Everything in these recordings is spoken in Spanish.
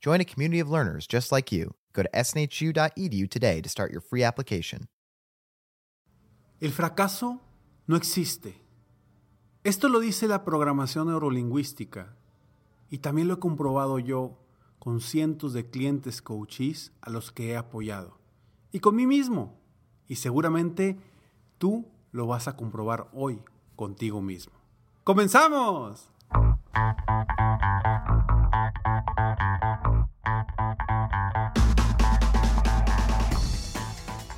Join a community of learners just like you. Go to snhu.edu today to start your free application. El fracaso no existe. Esto lo dice la programación neurolingüística y también lo he comprobado yo con cientos de clientes coaches a los que he apoyado y con mí mismo. Y seguramente tú lo vas a comprobar hoy contigo mismo. ¡Comenzamos!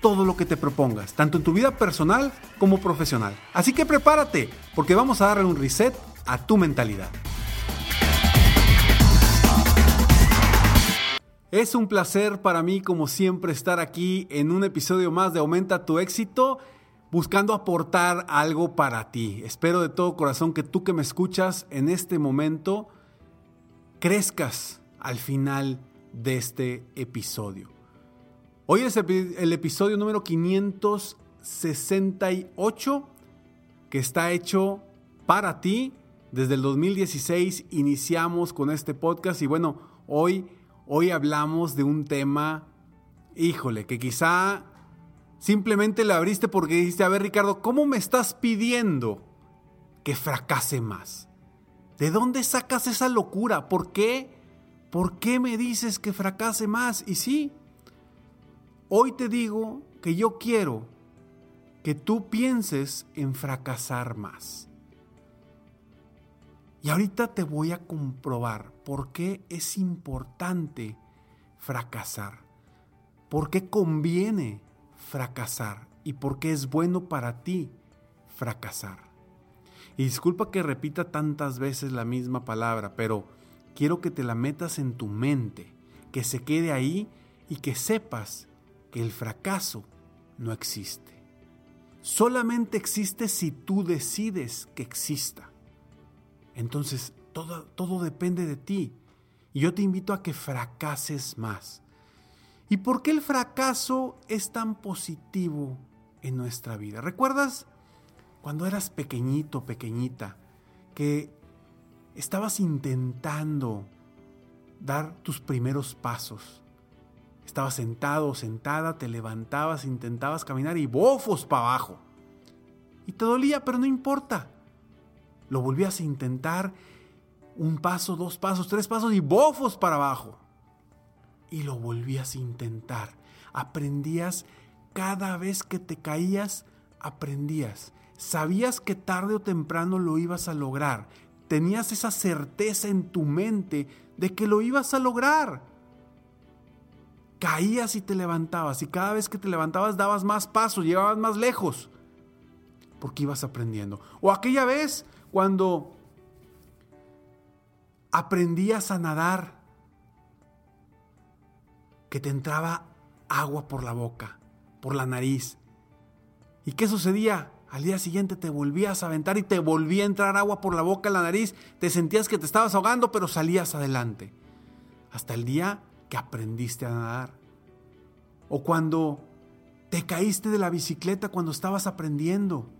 todo lo que te propongas, tanto en tu vida personal como profesional. Así que prepárate, porque vamos a darle un reset a tu mentalidad. Es un placer para mí, como siempre, estar aquí en un episodio más de Aumenta tu éxito, buscando aportar algo para ti. Espero de todo corazón que tú que me escuchas en este momento crezcas al final de este episodio. Hoy es el episodio número 568 que está hecho para ti. Desde el 2016 iniciamos con este podcast y bueno, hoy Hoy hablamos de un tema, híjole, que quizá simplemente le abriste porque dijiste, a ver Ricardo, ¿cómo me estás pidiendo que fracase más? ¿De dónde sacas esa locura? ¿Por qué? ¿Por qué me dices que fracase más? Y sí, hoy te digo que yo quiero que tú pienses en fracasar más. Y ahorita te voy a comprobar por qué es importante fracasar, por qué conviene fracasar y por qué es bueno para ti fracasar. Y disculpa que repita tantas veces la misma palabra, pero quiero que te la metas en tu mente, que se quede ahí y que sepas que el fracaso no existe. Solamente existe si tú decides que exista. Entonces, todo, todo depende de ti. Y yo te invito a que fracases más. ¿Y por qué el fracaso es tan positivo en nuestra vida? ¿Recuerdas cuando eras pequeñito, pequeñita, que estabas intentando dar tus primeros pasos? Estabas sentado o sentada, te levantabas, intentabas caminar y bofos para abajo. Y te dolía, pero no importa. Lo volvías a intentar un paso, dos pasos, tres pasos y bofos para abajo. Y lo volvías a intentar. Aprendías cada vez que te caías, aprendías. Sabías que tarde o temprano lo ibas a lograr. Tenías esa certeza en tu mente de que lo ibas a lograr. Caías y te levantabas y cada vez que te levantabas dabas más pasos, llegabas más lejos, porque ibas aprendiendo. O aquella vez cuando aprendías a nadar, que te entraba agua por la boca, por la nariz. ¿Y qué sucedía? Al día siguiente te volvías a aventar y te volvía a entrar agua por la boca, la nariz, te sentías que te estabas ahogando, pero salías adelante. Hasta el día que aprendiste a nadar. O cuando te caíste de la bicicleta cuando estabas aprendiendo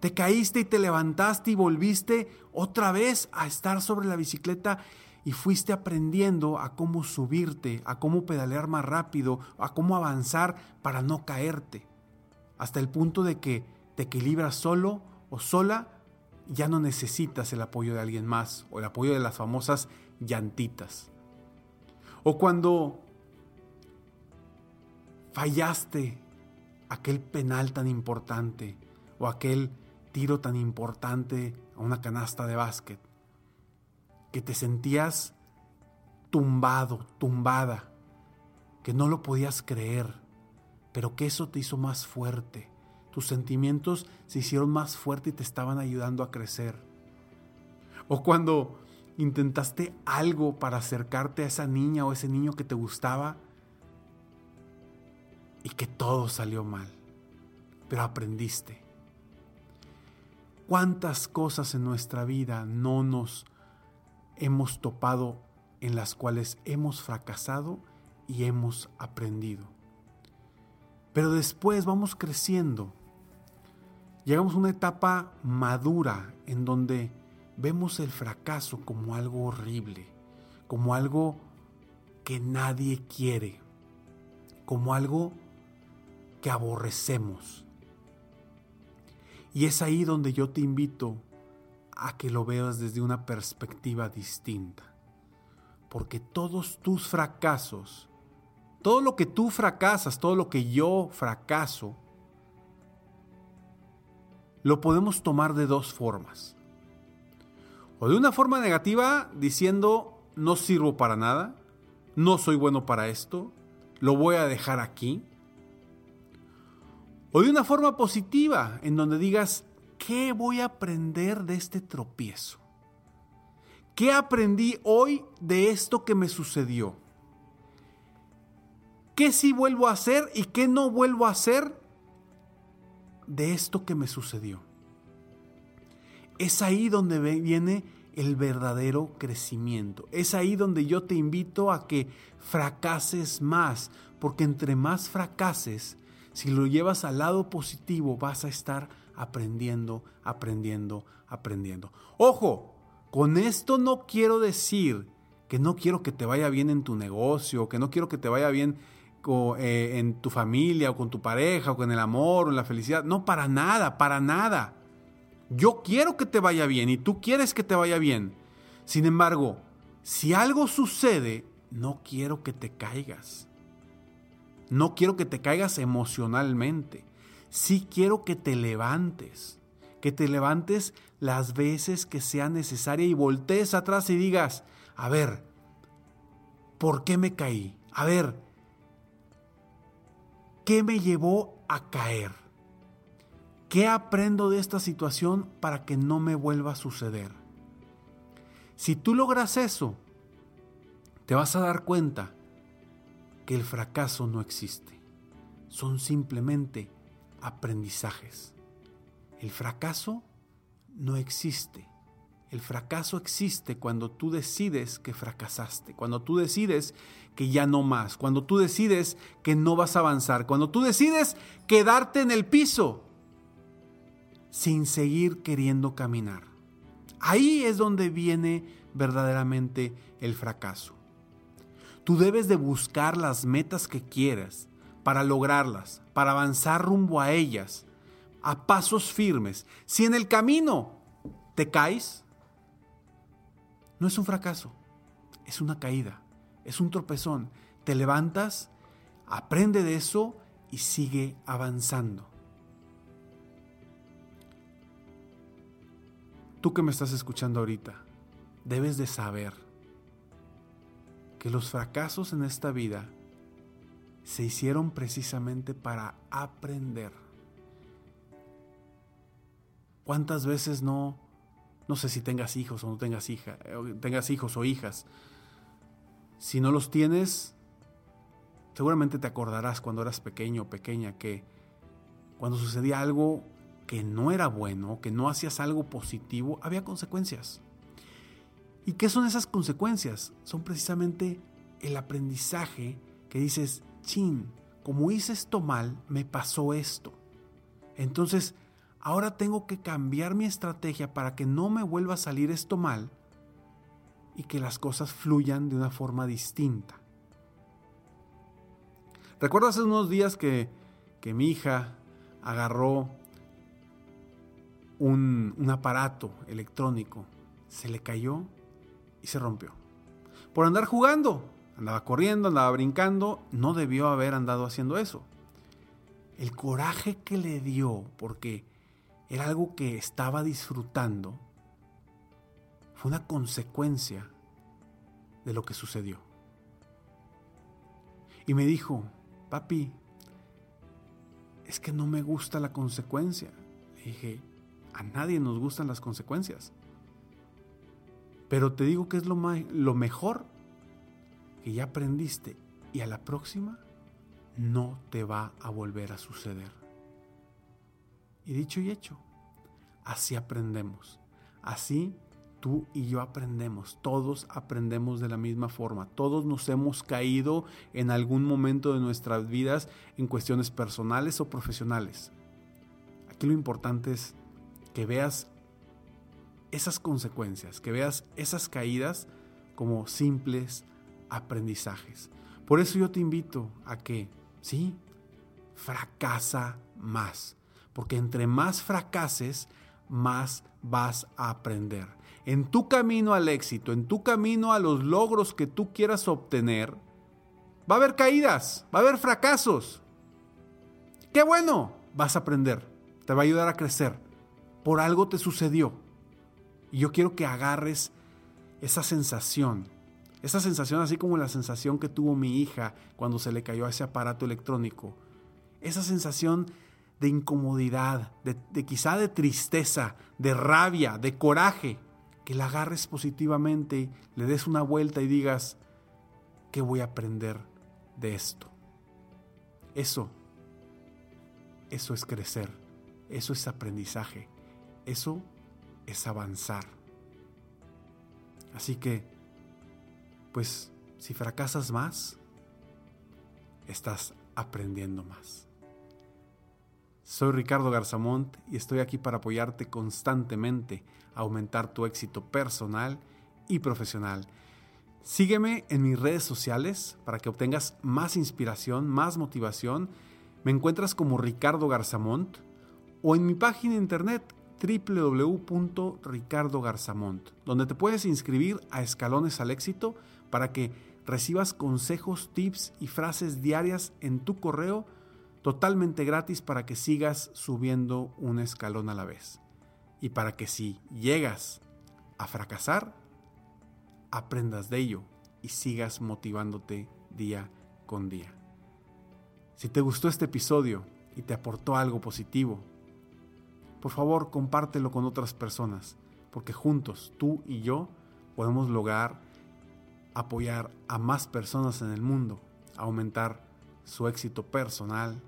Te caíste y te levantaste y volviste otra vez a estar sobre la bicicleta y fuiste aprendiendo a cómo subirte, a cómo pedalear más rápido, a cómo avanzar para no caerte. Hasta el punto de que te equilibras solo o sola, ya no necesitas el apoyo de alguien más o el apoyo de las famosas llantitas. O cuando fallaste aquel penal tan importante o aquel tiro tan importante a una canasta de básquet, que te sentías tumbado, tumbada, que no lo podías creer, pero que eso te hizo más fuerte. Tus sentimientos se hicieron más fuertes y te estaban ayudando a crecer. O cuando intentaste algo para acercarte a esa niña o ese niño que te gustaba y que todo salió mal, pero aprendiste. ¿Cuántas cosas en nuestra vida no nos hemos topado en las cuales hemos fracasado y hemos aprendido? Pero después vamos creciendo. Llegamos a una etapa madura en donde vemos el fracaso como algo horrible, como algo que nadie quiere, como algo que aborrecemos. Y es ahí donde yo te invito a que lo veas desde una perspectiva distinta. Porque todos tus fracasos, todo lo que tú fracasas, todo lo que yo fracaso, lo podemos tomar de dos formas. O de una forma negativa diciendo, no sirvo para nada, no soy bueno para esto, lo voy a dejar aquí. O de una forma positiva, en donde digas, ¿qué voy a aprender de este tropiezo? ¿Qué aprendí hoy de esto que me sucedió? ¿Qué sí vuelvo a hacer y qué no vuelvo a hacer de esto que me sucedió? Es ahí donde viene el verdadero crecimiento. Es ahí donde yo te invito a que fracases más, porque entre más fracases, si lo llevas al lado positivo, vas a estar aprendiendo, aprendiendo, aprendiendo. Ojo, con esto no quiero decir que no quiero que te vaya bien en tu negocio, que no quiero que te vaya bien eh, en tu familia o con tu pareja o con el amor o en la felicidad. No, para nada, para nada. Yo quiero que te vaya bien y tú quieres que te vaya bien. Sin embargo, si algo sucede, no quiero que te caigas. No quiero que te caigas emocionalmente. Sí quiero que te levantes. Que te levantes las veces que sea necesaria y voltees atrás y digas, a ver, ¿por qué me caí? A ver, ¿qué me llevó a caer? ¿Qué aprendo de esta situación para que no me vuelva a suceder? Si tú logras eso, te vas a dar cuenta que el fracaso no existe. Son simplemente aprendizajes. El fracaso no existe. El fracaso existe cuando tú decides que fracasaste, cuando tú decides que ya no más, cuando tú decides que no vas a avanzar, cuando tú decides quedarte en el piso sin seguir queriendo caminar. Ahí es donde viene verdaderamente el fracaso. Tú debes de buscar las metas que quieras para lograrlas, para avanzar rumbo a ellas, a pasos firmes. Si en el camino te caes, no es un fracaso, es una caída, es un tropezón. Te levantas, aprende de eso y sigue avanzando. Tú que me estás escuchando ahorita, debes de saber que los fracasos en esta vida se hicieron precisamente para aprender. ¿Cuántas veces no, no sé si tengas hijos o no tengas hija, tengas hijos o hijas? Si no los tienes, seguramente te acordarás cuando eras pequeño o pequeña que cuando sucedía algo que no era bueno, que no hacías algo positivo, había consecuencias. ¿Y qué son esas consecuencias? Son precisamente el aprendizaje que dices, chin, como hice esto mal, me pasó esto. Entonces, ahora tengo que cambiar mi estrategia para que no me vuelva a salir esto mal y que las cosas fluyan de una forma distinta. Recuerdo hace unos días que, que mi hija agarró un, aparato electrónico, se le cayó y se rompió. Por andar jugando, andaba corriendo, andaba brincando, no debió haber andado haciendo eso. El coraje que le dio, porque era algo que estaba disfrutando, fue una consecuencia de lo que sucedió. Y me dijo, papi, es que no me gusta la consecuencia. Le dije, a nadie nos gustan las consecuencias. Pero te digo que es lo, lo mejor que ya aprendiste y a la próxima no te va a volver a suceder. Y dicho y hecho, así aprendemos. Así tú y yo aprendemos. Todos aprendemos de la misma forma. Todos nos hemos caído en algún momento de nuestras vidas en cuestiones personales o profesionales. Aquí lo importante es que veas esas consecuencias, que veas esas caídas como simples aprendizajes. Por eso yo te invito a que, sí, fracasa más. Porque entre más fracases, más vas a aprender. En tu camino al éxito, en tu camino a los logros que tú quieras obtener, va a haber caídas, va a haber fracasos. Qué bueno, vas a aprender, te va a ayudar a crecer. Por algo te sucedió. Y yo quiero que agarres esa sensación, esa sensación así como la sensación que tuvo mi hija cuando se le cayó ese aparato electrónico. Esa sensación de incomodidad, de, quizá de tristeza, de rabia, de coraje, que la agarres positivamente, le des una vuelta y digas, ¿qué voy a aprender de esto? Eso, eso es crecer, eso es aprendizaje, eso es avanzar. Así que, pues, si fracasas más, estás aprendiendo más. Soy Ricardo Garzamont y estoy aquí para apoyarte constantemente a aumentar tu éxito personal y profesional. Sígueme en mis redes sociales para que obtengas más inspiración, más motivación. Me encuentras como Ricardo Garzamont o en mi página de internet www.ricardogarzamont, donde te puedes inscribir a Escalones al Éxito para que recibas consejos, tips y frases diarias en tu correo totalmente gratis para que sigas subiendo un escalón a la vez. Y para que si llegas a fracasar, aprendas de ello y sigas motivándote día con día. Si te gustó este episodio y te aportó algo positivo, por favor compártelo con otras personas, porque juntos, tú y yo, podemos lograr apoyar a más personas en el mundo, aumentar su éxito personal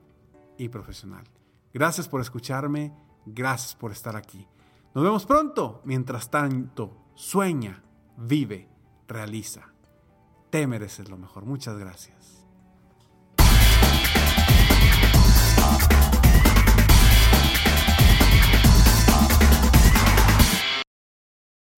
y profesional. Gracias por escucharme, gracias por estar aquí. Nos vemos pronto. Mientras tanto, sueña, vive, realiza. Te mereces lo mejor. Muchas gracias.